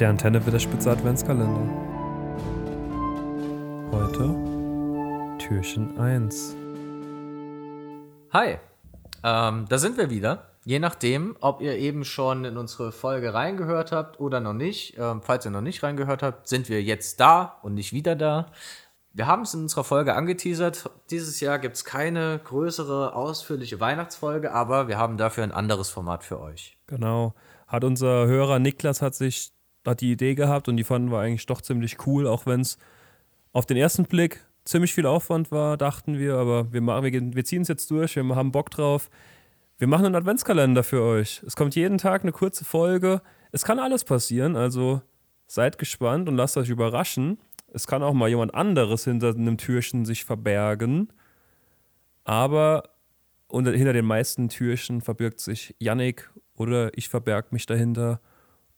Der Antenne wird der Spitze Adventskalender. Heute Türchen 1. Hi, ähm, da sind wir wieder. Je nachdem, ob ihr eben schon in unsere Folge reingehört habt oder noch nicht. Ähm, falls ihr noch nicht reingehört habt, sind wir jetzt da und nicht wieder da. Wir haben es in unserer Folge angeteasert. Dieses Jahr gibt es keine größere, ausführliche Weihnachtsfolge, aber wir haben dafür ein anderes Format für euch. Genau. Hat unser Hörer Niklas hat sich hat die Idee gehabt und die fanden wir eigentlich doch ziemlich cool, auch wenn es auf den ersten Blick ziemlich viel Aufwand war, dachten wir, aber wir, wir, wir ziehen es jetzt durch, wir haben Bock drauf. Wir machen einen Adventskalender für euch. Es kommt jeden Tag eine kurze Folge. Es kann alles passieren, also seid gespannt und lasst euch überraschen. Es kann auch mal jemand anderes hinter einem Türchen sich verbergen. Aber unter, hinter den meisten Türchen verbirgt sich Yannick oder ich verberg mich dahinter.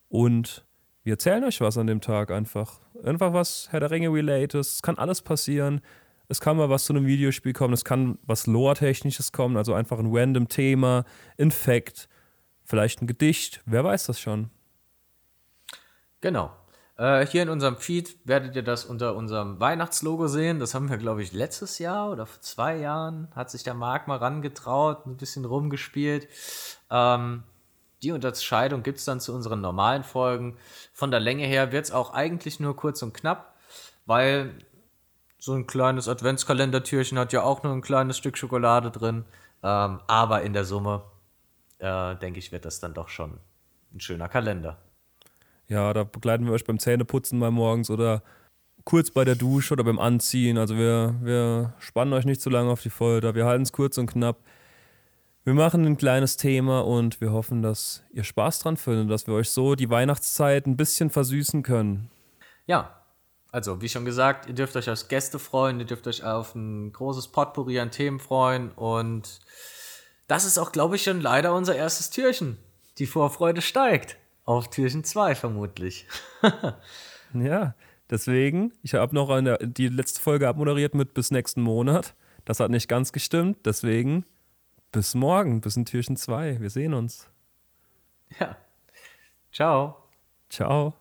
Und wir erzählen euch was an dem Tag einfach. Einfach was Herr der Ringe related. Es kann alles passieren. Es kann mal was zu einem Videospiel kommen. Es kann was Lore-Technisches kommen. Also einfach ein random Thema, ein Fact, vielleicht ein Gedicht. Wer weiß das schon. Genau. Äh, hier in unserem Feed werdet ihr das unter unserem Weihnachtslogo sehen. Das haben wir, glaube ich, letztes Jahr oder vor zwei Jahren hat sich der Marc mal rangetraut, ein bisschen rumgespielt. Ähm, die Unterscheidung gibt es dann zu unseren normalen Folgen. Von der Länge her wird es auch eigentlich nur kurz und knapp, weil so ein kleines Adventskalendertürchen hat ja auch nur ein kleines Stück Schokolade drin. Ähm, aber in der Summe, äh, denke ich, wird das dann doch schon ein schöner Kalender. Ja, da begleiten wir euch beim Zähneputzen mal morgens oder kurz bei der Dusche oder beim Anziehen. Also wir, wir spannen euch nicht zu lange auf die Folter. Wir halten es kurz und knapp. Wir machen ein kleines Thema und wir hoffen, dass ihr Spaß dran findet, dass wir euch so die Weihnachtszeit ein bisschen versüßen können. Ja, also wie schon gesagt, ihr dürft euch als Gäste freuen, ihr dürft euch auf ein großes Potpourri an Themen freuen und das ist auch, glaube ich, schon leider unser erstes Türchen. Die Vorfreude steigt. Auf Türchen 2 vermutlich. ja, deswegen, ich habe noch eine, die letzte Folge abmoderiert mit bis nächsten Monat. Das hat nicht ganz gestimmt, deswegen bis morgen, bis in Türchen 2. Wir sehen uns. Ja. Ciao. Ciao.